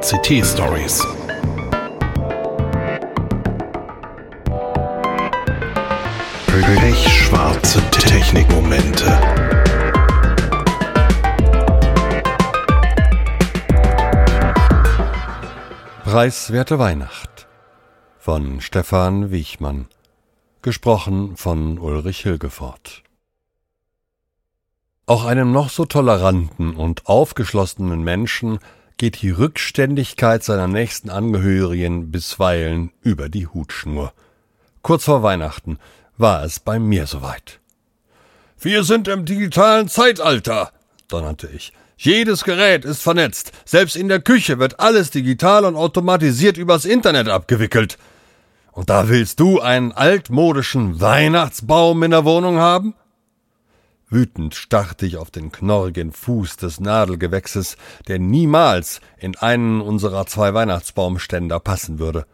CT Stories. Pechschwarze Technikmomente. Preiswerte Weihnacht von Stefan Wiechmann. Gesprochen von Ulrich Hilgefort. Auch einem noch so toleranten und aufgeschlossenen Menschen geht die Rückständigkeit seiner nächsten Angehörigen bisweilen über die Hutschnur. Kurz vor Weihnachten war es bei mir soweit. Wir sind im digitalen Zeitalter, donnerte ich. Jedes Gerät ist vernetzt. Selbst in der Küche wird alles digital und automatisiert übers Internet abgewickelt. Und da willst du einen altmodischen Weihnachtsbaum in der Wohnung haben? Wütend starrte ich auf den knorrigen Fuß des Nadelgewächses, der niemals in einen unserer zwei Weihnachtsbaumständer passen würde.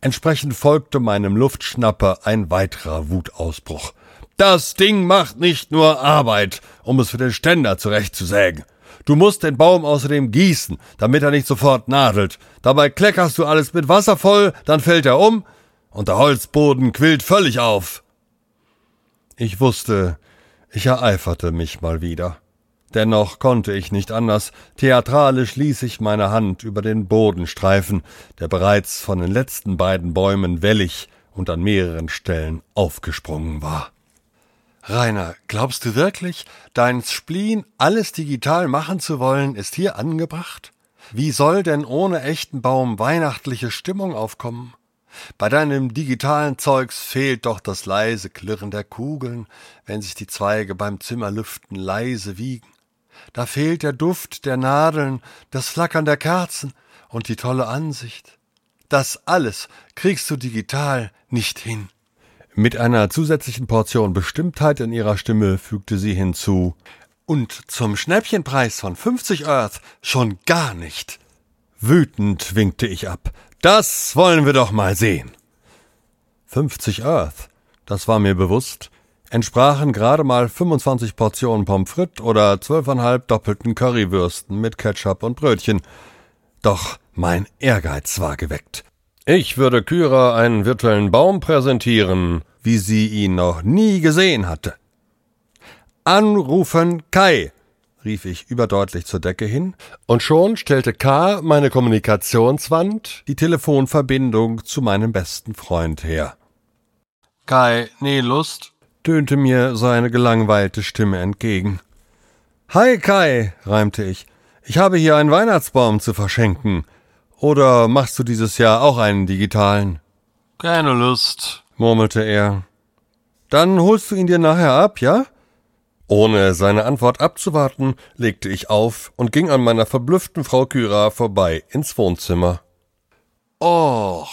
Entsprechend folgte meinem Luftschnapper ein weiterer Wutausbruch. Das Ding macht nicht nur Arbeit, um es für den Ständer zurechtzusägen. Du musst den Baum außerdem gießen, damit er nicht sofort nadelt. Dabei kleckerst du alles mit Wasser voll, dann fällt er um und der Holzboden quillt völlig auf. Ich wusste, ich ereiferte mich mal wieder. Dennoch konnte ich nicht anders. Theatralisch ließ ich meine Hand über den Boden streifen, der bereits von den letzten beiden Bäumen wellig und an mehreren Stellen aufgesprungen war. Rainer, glaubst du wirklich, dein Spleen, alles digital machen zu wollen, ist hier angebracht? Wie soll denn ohne echten Baum weihnachtliche Stimmung aufkommen? Bei deinem digitalen Zeugs fehlt doch das leise Klirren der Kugeln, wenn sich die Zweige beim Zimmerlüften leise wiegen. Da fehlt der Duft der Nadeln, das Flackern der Kerzen und die tolle Ansicht. Das alles kriegst du digital nicht hin. Mit einer zusätzlichen Portion Bestimmtheit in ihrer Stimme fügte sie hinzu. Und zum Schnäppchenpreis von 50 Earth schon gar nicht. Wütend winkte ich ab. Das wollen wir doch mal sehen. 50 Earth, das war mir bewusst, entsprachen gerade mal 25 Portionen Pommes frites oder zwölfeinhalb doppelten Currywürsten mit Ketchup und Brötchen. Doch mein Ehrgeiz war geweckt. Ich würde Kyra einen virtuellen Baum präsentieren, wie sie ihn noch nie gesehen hatte. Anrufen Kai, rief ich überdeutlich zur Decke hin, und schon stellte K. meine Kommunikationswand die Telefonverbindung zu meinem besten Freund her. Kai, nee, Lust? tönte mir seine gelangweilte Stimme entgegen. Hi Kai, reimte ich. Ich habe hier einen Weihnachtsbaum zu verschenken. Oder machst du dieses Jahr auch einen digitalen? Keine Lust, murmelte er. Dann holst du ihn dir nachher ab, ja? Ohne seine Antwort abzuwarten, legte ich auf und ging an meiner verblüfften Frau Kyra vorbei ins Wohnzimmer. Och,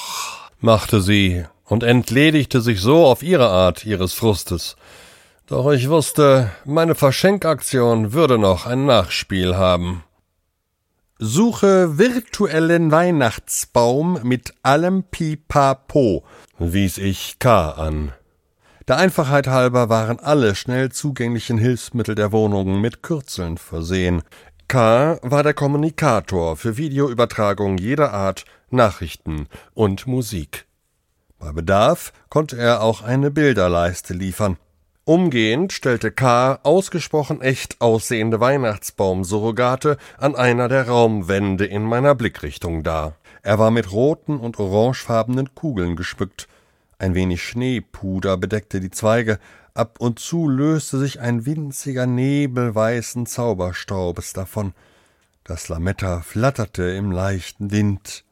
machte sie und entledigte sich so auf ihre Art ihres Frustes. Doch ich wusste, meine Verschenkaktion würde noch ein Nachspiel haben. Suche virtuellen Weihnachtsbaum mit allem Pipapo, wies ich K. an. Der Einfachheit halber waren alle schnell zugänglichen Hilfsmittel der Wohnungen mit Kürzeln versehen. K. war der Kommunikator für Videoübertragung jeder Art, Nachrichten und Musik. Bei Bedarf konnte er auch eine Bilderleiste liefern. Umgehend stellte K. ausgesprochen echt aussehende Weihnachtsbaumsurrogate an einer der Raumwände in meiner Blickrichtung dar. Er war mit roten und orangefarbenen Kugeln geschmückt. Ein wenig Schneepuder bedeckte die Zweige, ab und zu löste sich ein winziger Nebel weißen Zauberstaubes davon. Das Lametta flatterte im leichten Wind.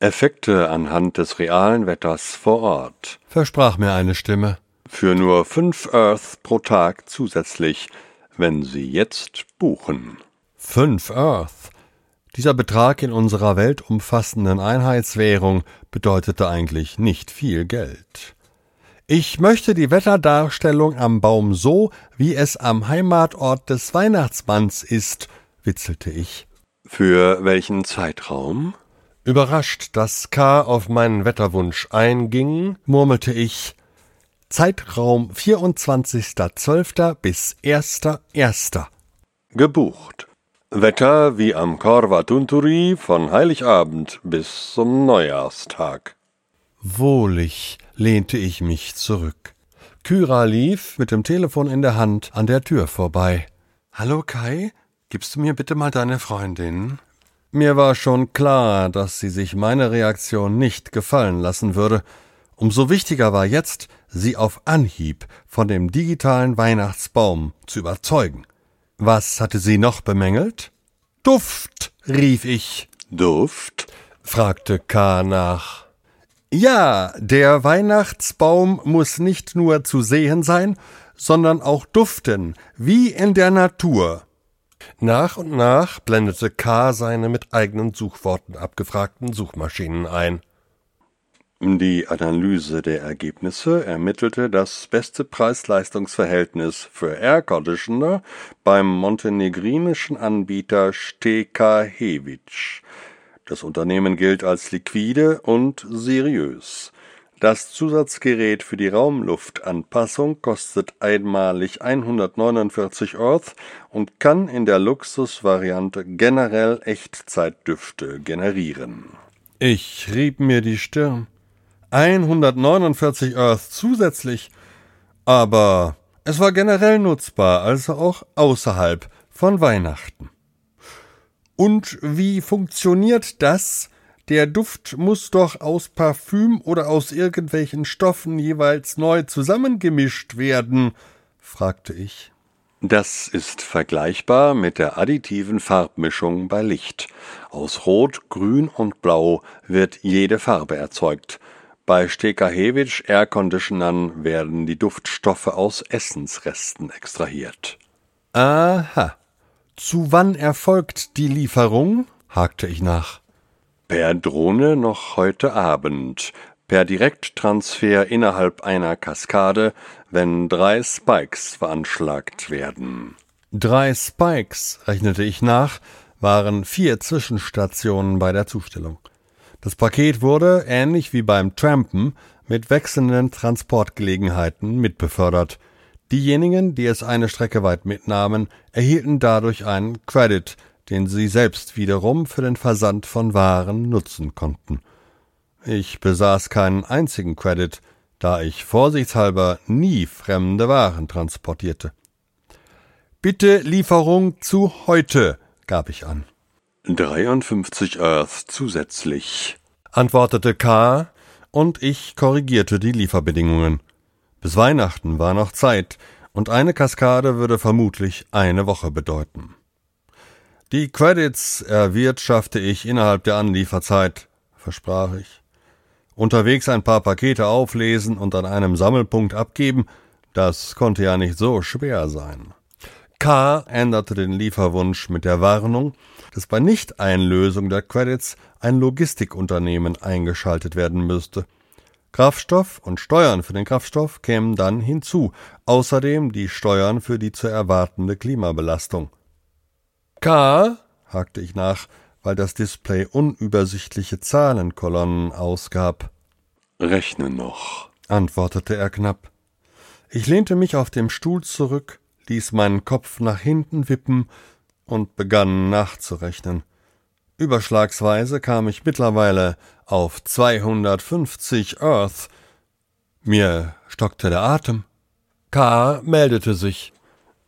Effekte anhand des realen Wetters vor Ort, versprach mir eine Stimme. Für nur fünf Earth pro Tag zusätzlich, wenn Sie jetzt buchen. Fünf Earth? Dieser Betrag in unserer weltumfassenden Einheitswährung bedeutete eigentlich nicht viel Geld. Ich möchte die Wetterdarstellung am Baum so, wie es am Heimatort des Weihnachtsmanns ist, witzelte ich. Für welchen Zeitraum? Überrascht, dass K. auf meinen Wetterwunsch einging, murmelte ich Zeitraum 24.12. bis 1.1. Gebucht. Wetter wie am Korvatunturi von Heiligabend bis zum Neujahrstag. Wohlig lehnte ich mich zurück. Kyra lief mit dem Telefon in der Hand an der Tür vorbei. Hallo Kai, gibst du mir bitte mal deine Freundin? Mir war schon klar, dass sie sich meine Reaktion nicht gefallen lassen würde. Umso wichtiger war jetzt, sie auf Anhieb von dem digitalen Weihnachtsbaum zu überzeugen. Was hatte sie noch bemängelt? Duft, rief ich. Duft? fragte K. nach. Ja, der Weihnachtsbaum muss nicht nur zu sehen sein, sondern auch duften, wie in der Natur. Nach und nach blendete K. seine mit eigenen Suchworten abgefragten Suchmaschinen ein. Die Analyse der Ergebnisse ermittelte das beste Preis-Leistungs-Verhältnis für Air Conditioner beim montenegrinischen Anbieter Steka Hevic. Das Unternehmen gilt als liquide und seriös. Das Zusatzgerät für die Raumluftanpassung kostet einmalig 149 Earth und kann in der Luxusvariante generell Echtzeitdüfte generieren. Ich rieb mir die Stirn. 149 Earth zusätzlich. Aber es war generell nutzbar, also auch außerhalb von Weihnachten. Und wie funktioniert das? Der Duft muss doch aus Parfüm oder aus irgendwelchen Stoffen jeweils neu zusammengemischt werden, fragte ich. Das ist vergleichbar mit der additiven Farbmischung bei Licht. Aus Rot, Grün und Blau wird jede Farbe erzeugt. Bei Stekahewitsch Air Conditionern werden die Duftstoffe aus Essensresten extrahiert. Aha. Zu wann erfolgt die Lieferung? hakte ich nach. Per Drohne noch heute Abend. Per Direkttransfer innerhalb einer Kaskade, wenn drei Spikes veranschlagt werden. Drei Spikes, rechnete ich nach, waren vier Zwischenstationen bei der Zustellung. Das Paket wurde, ähnlich wie beim Trampen, mit wechselnden Transportgelegenheiten mitbefördert. Diejenigen, die es eine Strecke weit mitnahmen, erhielten dadurch einen Credit, den sie selbst wiederum für den Versand von Waren nutzen konnten. Ich besaß keinen einzigen Credit, da ich vorsichtshalber nie fremde Waren transportierte. Bitte Lieferung zu heute, gab ich an. 53 Earth zusätzlich, antwortete K. und ich korrigierte die Lieferbedingungen. Bis Weihnachten war noch Zeit, und eine Kaskade würde vermutlich eine Woche bedeuten. Die Credits erwirtschafte ich innerhalb der Anlieferzeit, versprach ich. Unterwegs ein paar Pakete auflesen und an einem Sammelpunkt abgeben, das konnte ja nicht so schwer sein. K änderte den Lieferwunsch mit der Warnung, dass bei Nichteinlösung der Credits ein Logistikunternehmen eingeschaltet werden müsste. Kraftstoff und Steuern für den Kraftstoff kämen dann hinzu, außerdem die Steuern für die zu erwartende Klimabelastung. K? hakte ich nach, weil das Display unübersichtliche Zahlenkolonnen ausgab. Rechne noch, antwortete er knapp. Ich lehnte mich auf dem Stuhl zurück, ließ meinen Kopf nach hinten wippen und begann nachzurechnen. Überschlagsweise kam ich mittlerweile auf 250 Earth. Mir stockte der Atem. K. meldete sich.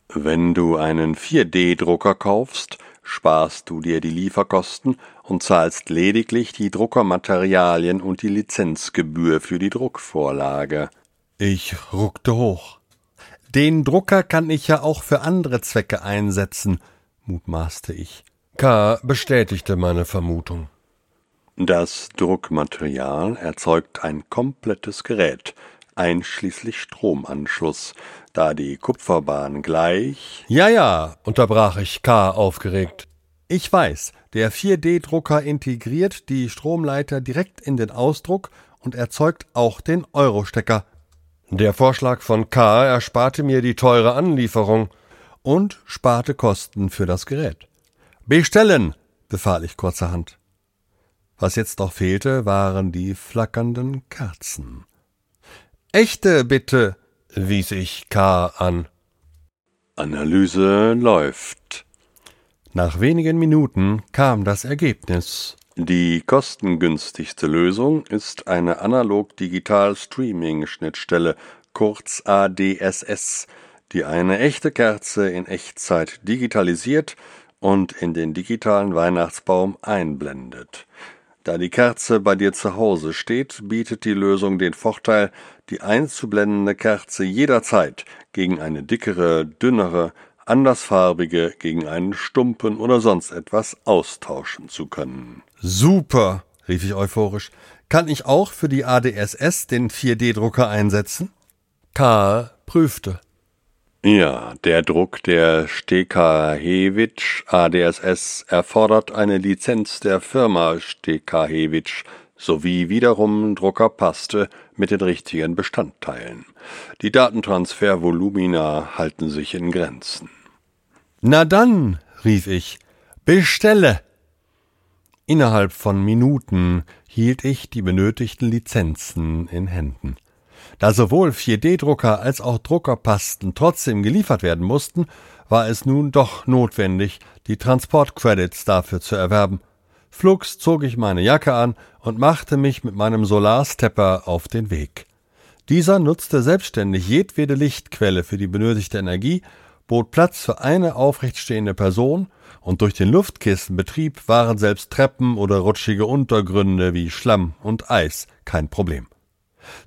Wenn du einen 4D-Drucker kaufst, sparst du dir die Lieferkosten und zahlst lediglich die Druckermaterialien und die Lizenzgebühr für die Druckvorlage. Ich ruckte hoch. Den Drucker kann ich ja auch für andere Zwecke einsetzen, mutmaßte ich. K. bestätigte meine Vermutung. Das Druckmaterial erzeugt ein komplettes Gerät, einschließlich Stromanschluss, da die Kupferbahn gleich. Ja, ja, unterbrach ich K. aufgeregt. Ich weiß, der 4D-Drucker integriert die Stromleiter direkt in den Ausdruck und erzeugt auch den Eurostecker. Der Vorschlag von K. ersparte mir die teure Anlieferung und sparte Kosten für das Gerät. Bestellen, befahl ich kurzerhand. Was jetzt noch fehlte, waren die flackernden Kerzen. Echte, bitte, wies ich K. an. Analyse läuft. Nach wenigen Minuten kam das Ergebnis. Die kostengünstigste Lösung ist eine Analog-Digital-Streaming-Schnittstelle, kurz ADSS, die eine echte Kerze in Echtzeit digitalisiert und in den digitalen Weihnachtsbaum einblendet. Da die Kerze bei dir zu Hause steht, bietet die Lösung den Vorteil, die einzublendende Kerze jederzeit gegen eine dickere, dünnere, andersfarbige gegen einen Stumpen oder sonst etwas austauschen zu können. Super, rief ich euphorisch. Kann ich auch für die ADSS den 4D-Drucker einsetzen? Karl prüfte. Ja, der Druck der Stekahewitsch ADSS erfordert eine Lizenz der Firma Stekahewitsch sowie wiederum Druckerpaste mit den richtigen Bestandteilen. Die Datentransfervolumina halten sich in Grenzen. Na dann, rief ich, bestelle. Innerhalb von Minuten hielt ich die benötigten Lizenzen in Händen. Da sowohl 4D-Drucker als auch Druckerpasten trotzdem geliefert werden mussten, war es nun doch notwendig, die Transportcredits dafür zu erwerben. Flugs zog ich meine Jacke an und machte mich mit meinem Solarstepper auf den Weg. Dieser nutzte selbstständig jedwede Lichtquelle für die benötigte Energie, bot Platz für eine aufrechtstehende Person, und durch den Luftkissenbetrieb waren selbst Treppen oder rutschige Untergründe wie Schlamm und Eis kein Problem.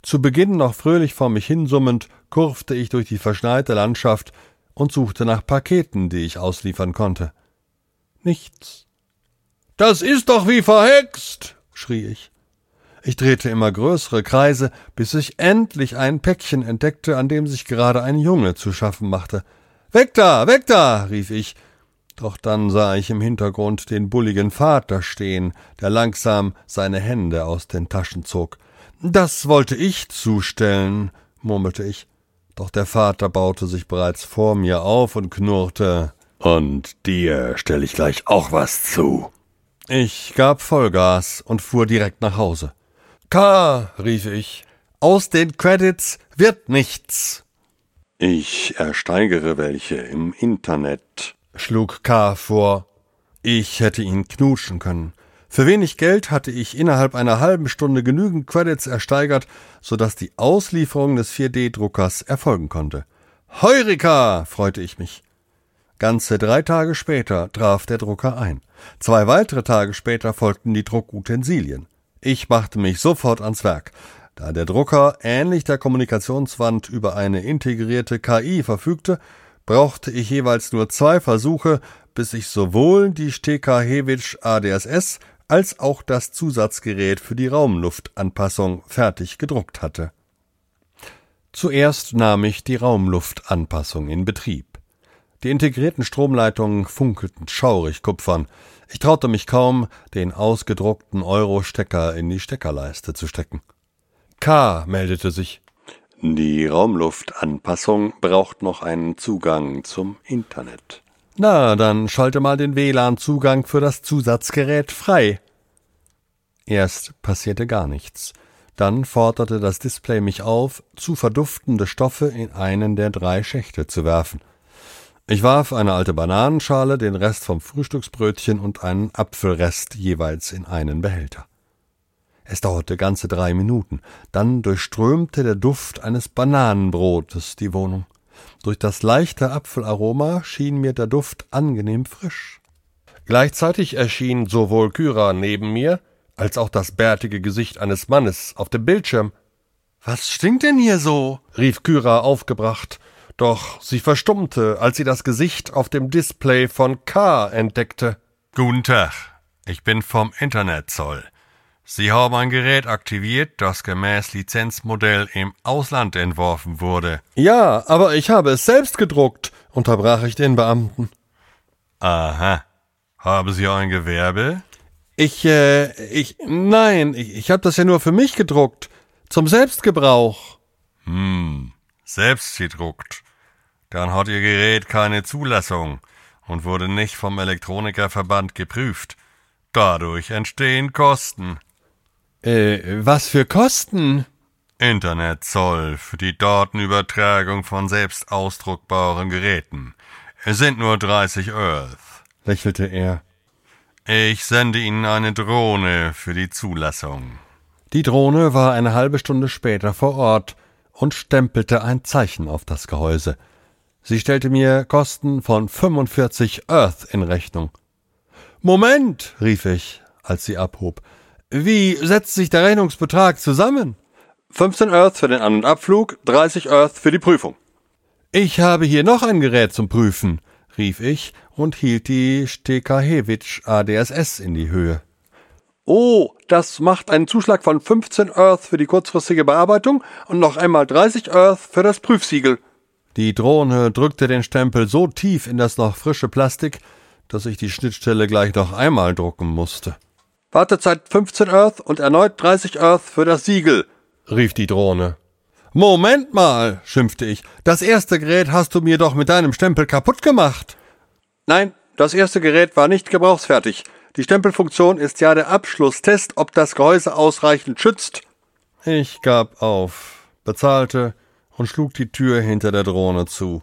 Zu Beginn noch fröhlich vor mich hinsummend, kurfte ich durch die verschneite Landschaft und suchte nach Paketen, die ich ausliefern konnte. Nichts. Das ist doch wie verhext, schrie ich. Ich drehte immer größere Kreise, bis ich endlich ein Päckchen entdeckte, an dem sich gerade ein Junge zu schaffen machte. Weg da, weg da, rief ich, doch dann sah ich im Hintergrund den bulligen Vater stehen, der langsam seine Hände aus den Taschen zog. Das wollte ich zustellen, murmelte ich, doch der Vater baute sich bereits vor mir auf und knurrte. Und dir stell ich gleich auch was zu. Ich gab Vollgas und fuhr direkt nach Hause. K, rief ich, aus den Credits wird nichts. Ich ersteigere welche im Internet, schlug K vor. Ich hätte ihn knutschen können. Für wenig Geld hatte ich innerhalb einer halben Stunde genügend Credits ersteigert, so dass die Auslieferung des 4D-Druckers erfolgen konnte. Heurika! freute ich mich. Ganze drei Tage später traf der Drucker ein. Zwei weitere Tage später folgten die Druckutensilien. Ich machte mich sofort ans Werk. Da der Drucker ähnlich der Kommunikationswand über eine integrierte KI verfügte, brauchte ich jeweils nur zwei Versuche, bis ich sowohl die Stekahewitsch ADSS als auch das Zusatzgerät für die Raumluftanpassung fertig gedruckt hatte. Zuerst nahm ich die Raumluftanpassung in Betrieb. Die integrierten Stromleitungen funkelten schaurig kupfern. Ich traute mich kaum, den ausgedruckten Euro-Stecker in die Steckerleiste zu stecken. K. meldete sich. Die Raumluftanpassung braucht noch einen Zugang zum Internet. Na, dann schalte mal den WLAN-Zugang für das Zusatzgerät frei. Erst passierte gar nichts. Dann forderte das Display mich auf, zu verduftende Stoffe in einen der drei Schächte zu werfen. Ich warf eine alte Bananenschale, den Rest vom Frühstücksbrötchen und einen Apfelrest jeweils in einen Behälter. Es dauerte ganze drei Minuten, dann durchströmte der Duft eines Bananenbrotes die Wohnung. Durch das leichte Apfelaroma schien mir der Duft angenehm frisch. Gleichzeitig erschien sowohl Kyra neben mir, als auch das bärtige Gesicht eines Mannes auf dem Bildschirm. Was stinkt denn hier so? rief Kyra aufgebracht doch sie verstummte, als sie das Gesicht auf dem Display von K entdeckte. Guten Tag, ich bin vom Internetzoll. Sie haben ein Gerät aktiviert, das gemäß Lizenzmodell im Ausland entworfen wurde. Ja, aber ich habe es selbst gedruckt, unterbrach ich den Beamten. Aha. Haben Sie ein Gewerbe? Ich, äh, ich, nein, ich, ich habe das ja nur für mich gedruckt. Zum Selbstgebrauch. Hm, selbst gedruckt. Dann hat Ihr Gerät keine Zulassung und wurde nicht vom Elektronikerverband geprüft. Dadurch entstehen Kosten. Äh, was für Kosten? Internetzoll für die Datenübertragung von selbst ausdruckbaren Geräten. Es sind nur 30 Earth. lächelte er. Ich sende Ihnen eine Drohne für die Zulassung. Die Drohne war eine halbe Stunde später vor Ort und stempelte ein Zeichen auf das Gehäuse. Sie stellte mir Kosten von 45 Earth in Rechnung. Moment, rief ich, als sie abhob. Wie setzt sich der Rechnungsbetrag zusammen? 15 Earth für den An- und Abflug, 30 Earth für die Prüfung. Ich habe hier noch ein Gerät zum Prüfen, rief ich und hielt die Stekahewitsch ADSS in die Höhe. Oh, das macht einen Zuschlag von 15 Earth für die kurzfristige Bearbeitung und noch einmal 30 Earth für das Prüfsiegel. Die Drohne drückte den Stempel so tief in das noch frische Plastik, dass ich die Schnittstelle gleich noch einmal drucken musste. Wartezeit 15 Earth und erneut 30 Earth für das Siegel, rief die Drohne. Moment mal, schimpfte ich. Das erste Gerät hast du mir doch mit deinem Stempel kaputt gemacht. Nein, das erste Gerät war nicht gebrauchsfertig. Die Stempelfunktion ist ja der Abschlusstest, ob das Gehäuse ausreichend schützt. Ich gab auf, bezahlte und schlug die Tür hinter der Drohne zu.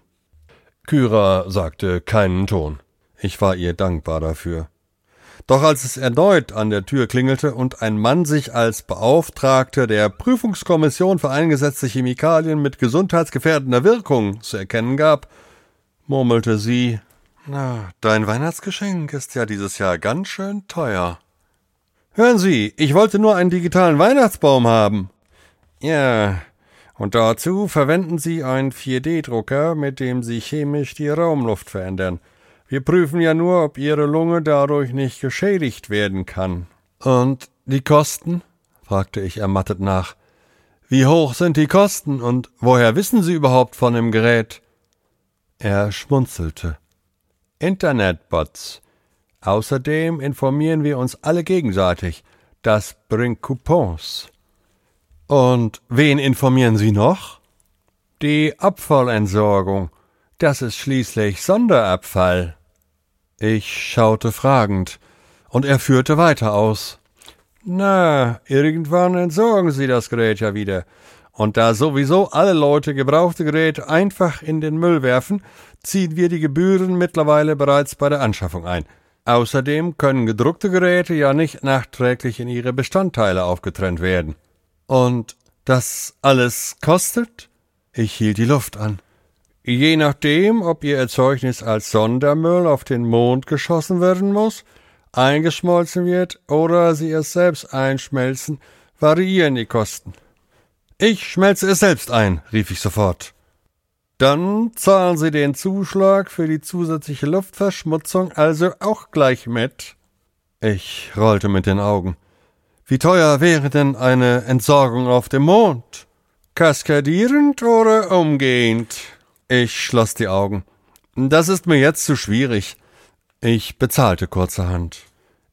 Kyra sagte keinen Ton. Ich war ihr dankbar dafür. Doch als es erneut an der Tür klingelte und ein Mann sich als Beauftragter der Prüfungskommission für eingesetzte Chemikalien mit gesundheitsgefährdender Wirkung zu erkennen gab, murmelte sie Na, dein Weihnachtsgeschenk ist ja dieses Jahr ganz schön teuer. Hören Sie, ich wollte nur einen digitalen Weihnachtsbaum haben. Ja, und dazu verwenden Sie einen 4D-Drucker, mit dem Sie chemisch die Raumluft verändern. Wir prüfen ja nur, ob Ihre Lunge dadurch nicht geschädigt werden kann. Und die Kosten? fragte ich ermattet nach. Wie hoch sind die Kosten und woher wissen Sie überhaupt von dem Gerät? Er schmunzelte. Internetbots. Außerdem informieren wir uns alle gegenseitig. Das bringt Coupons. Und wen informieren Sie noch? Die Abfallentsorgung. Das ist schließlich Sonderabfall. Ich schaute fragend, und er führte weiter aus. Na, irgendwann entsorgen Sie das Gerät ja wieder. Und da sowieso alle Leute gebrauchte Geräte einfach in den Müll werfen, ziehen wir die Gebühren mittlerweile bereits bei der Anschaffung ein. Außerdem können gedruckte Geräte ja nicht nachträglich in ihre Bestandteile aufgetrennt werden. Und das alles kostet? Ich hielt die Luft an. Je nachdem, ob Ihr Erzeugnis als Sondermüll auf den Mond geschossen werden muss, eingeschmolzen wird oder Sie es selbst einschmelzen, variieren die Kosten. Ich schmelze es selbst ein, rief ich sofort. Dann zahlen Sie den Zuschlag für die zusätzliche Luftverschmutzung also auch gleich mit. Ich rollte mit den Augen. Wie teuer wäre denn eine Entsorgung auf dem Mond? Kaskadierend oder umgehend? Ich schloss die Augen. Das ist mir jetzt zu schwierig. Ich bezahlte kurzerhand.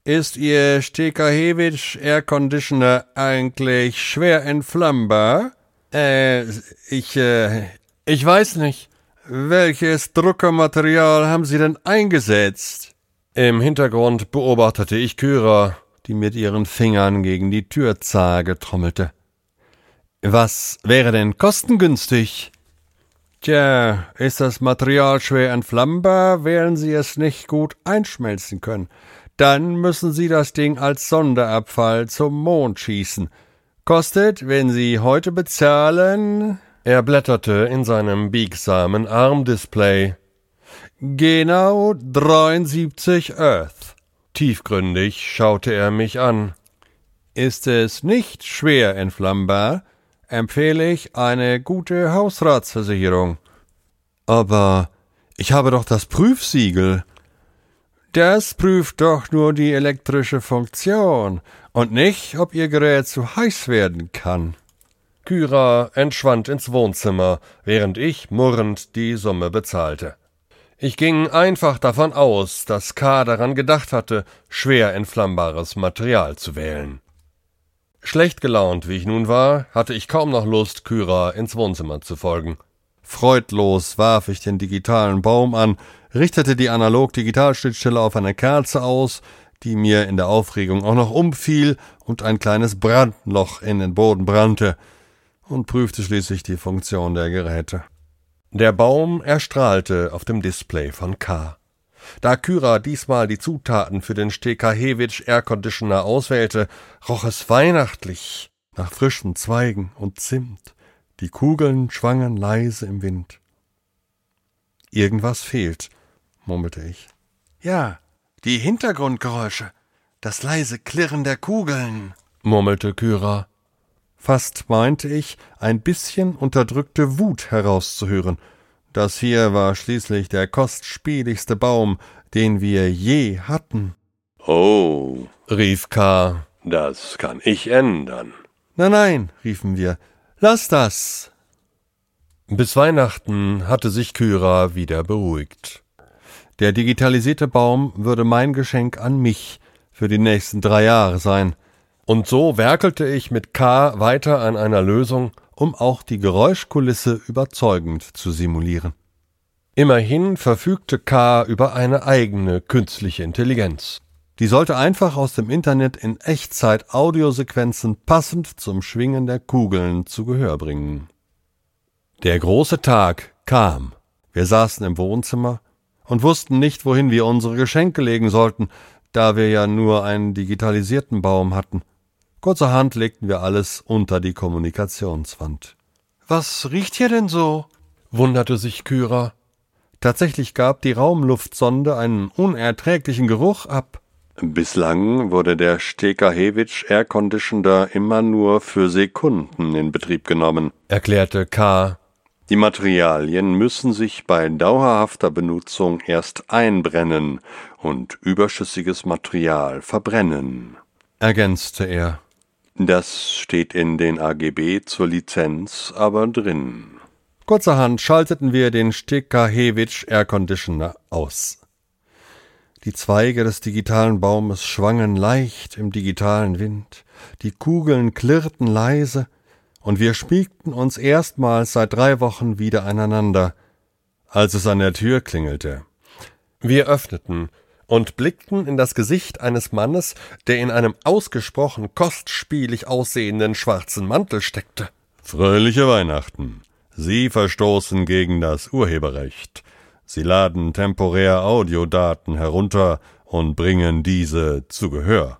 Ist Ihr Stekahewitsch Air Conditioner eigentlich schwer entflammbar? Äh, ich, äh, ich weiß nicht. Welches Druckermaterial haben Sie denn eingesetzt? Im Hintergrund beobachtete ich Kyra, die mit ihren Fingern gegen die Türzage trommelte. Was wäre denn kostengünstig? Tja, ist das Material schwer entflammbar, werden Sie es nicht gut einschmelzen können. Dann müssen Sie das Ding als Sonderabfall zum Mond schießen. Kostet, wenn Sie heute bezahlen. Er blätterte in seinem biegsamen Armdisplay. Genau 73 Earth. Tiefgründig schaute er mich an. Ist es nicht schwer entflammbar, empfehle ich eine gute Hausratsversicherung. Aber ich habe doch das Prüfsiegel. Das prüft doch nur die elektrische Funktion und nicht, ob Ihr Gerät zu heiß werden kann. Kyra entschwand ins Wohnzimmer, während ich murrend die Summe bezahlte. Ich ging einfach davon aus, dass K. daran gedacht hatte, schwer entflammbares Material zu wählen. Schlecht gelaunt, wie ich nun war, hatte ich kaum noch Lust, Kyra ins Wohnzimmer zu folgen. Freudlos warf ich den digitalen Baum an, richtete die Analog-Digital-Schnittstelle auf eine Kerze aus, die mir in der Aufregung auch noch umfiel und ein kleines Brandloch in den Boden brannte, und prüfte schließlich die Funktion der Geräte. Der Baum erstrahlte auf dem Display von K. Da Kyra diesmal die Zutaten für den Stekahewitsch Air Conditioner auswählte, roch es weihnachtlich nach frischen Zweigen und Zimt. Die Kugeln schwangen leise im Wind. Irgendwas fehlt, murmelte ich. Ja, die Hintergrundgeräusche, das leise Klirren der Kugeln, murmelte Kyra. Fast meinte ich, ein bisschen unterdrückte Wut herauszuhören. Das hier war schließlich der kostspieligste Baum, den wir je hatten. Oh, rief K. Das kann ich ändern. Nein, nein, riefen wir, lass das. Bis Weihnachten hatte sich Kyra wieder beruhigt. Der digitalisierte Baum würde mein Geschenk an mich für die nächsten drei Jahre sein. Und so werkelte ich mit K weiter an einer Lösung, um auch die Geräuschkulisse überzeugend zu simulieren. Immerhin verfügte K über eine eigene künstliche Intelligenz. Die sollte einfach aus dem Internet in Echtzeit Audiosequenzen passend zum Schwingen der Kugeln zu Gehör bringen. Der große Tag kam. Wir saßen im Wohnzimmer und wussten nicht, wohin wir unsere Geschenke legen sollten, da wir ja nur einen digitalisierten Baum hatten. Kurzerhand legten wir alles unter die Kommunikationswand. Was riecht hier denn so? wunderte sich Kyra. Tatsächlich gab die Raumluftsonde einen unerträglichen Geruch ab. Bislang wurde der Stekahewitsch Air Conditioner immer nur für Sekunden in Betrieb genommen, erklärte K. Die Materialien müssen sich bei dauerhafter Benutzung erst einbrennen und überschüssiges Material verbrennen, ergänzte er. Das steht in den AGB zur Lizenz aber drin. Kurzerhand schalteten wir den Stekahewitsch Air Conditioner aus. Die Zweige des digitalen Baumes schwangen leicht im digitalen Wind, die Kugeln klirrten leise, und wir schmiegten uns erstmals seit drei Wochen wieder aneinander, als es an der Tür klingelte. Wir öffneten und blickten in das Gesicht eines Mannes, der in einem ausgesprochen kostspielig aussehenden schwarzen Mantel steckte. Fröhliche Weihnachten. Sie verstoßen gegen das Urheberrecht. Sie laden temporär Audiodaten herunter und bringen diese zu Gehör.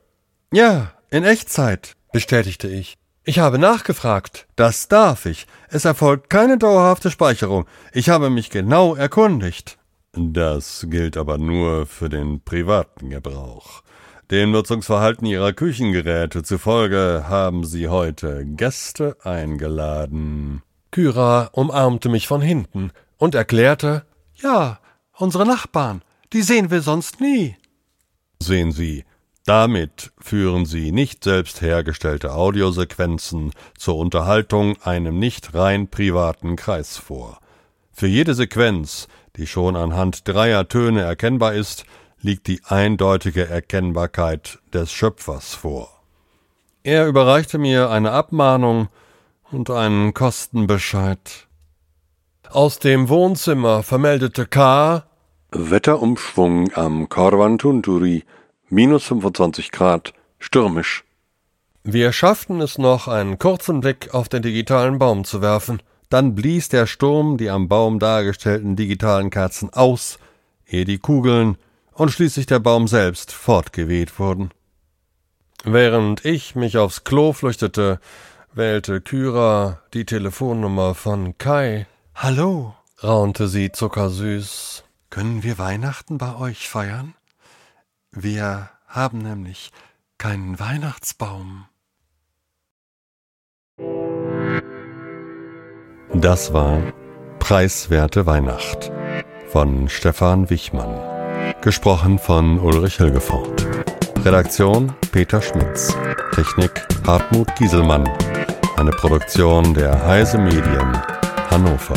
Ja, in Echtzeit, bestätigte ich. Ich habe nachgefragt. Das darf ich. Es erfolgt keine dauerhafte Speicherung. Ich habe mich genau erkundigt. Das gilt aber nur für den privaten Gebrauch. Dem Nutzungsverhalten Ihrer Küchengeräte zufolge haben Sie heute Gäste eingeladen. Kyra umarmte mich von hinten und erklärte, ja, unsere Nachbarn, die sehen wir sonst nie. Sehen Sie, damit führen Sie nicht selbst hergestellte Audiosequenzen zur Unterhaltung einem nicht rein privaten Kreis vor. Für jede Sequenz, die schon anhand dreier Töne erkennbar ist, liegt die eindeutige Erkennbarkeit des Schöpfers vor. Er überreichte mir eine Abmahnung und einen Kostenbescheid. Aus dem Wohnzimmer vermeldete K. Wetterumschwung am Korvantunturi, minus 25 Grad, stürmisch. Wir schafften es noch, einen kurzen Blick auf den digitalen Baum zu werfen. Dann blies der Sturm die am Baum dargestellten digitalen Kerzen aus, ehe die Kugeln und schließlich der Baum selbst fortgeweht wurden. Während ich mich aufs Klo flüchtete, wählte Kyra die Telefonnummer von Kai Hallo, raunte sie zuckersüß. Können wir Weihnachten bei euch feiern? Wir haben nämlich keinen Weihnachtsbaum. Das war Preiswerte Weihnacht von Stefan Wichmann. Gesprochen von Ulrich Hilgefort. Redaktion Peter Schmitz. Technik Hartmut Gieselmann. Eine Produktion der Heise Medien Hannover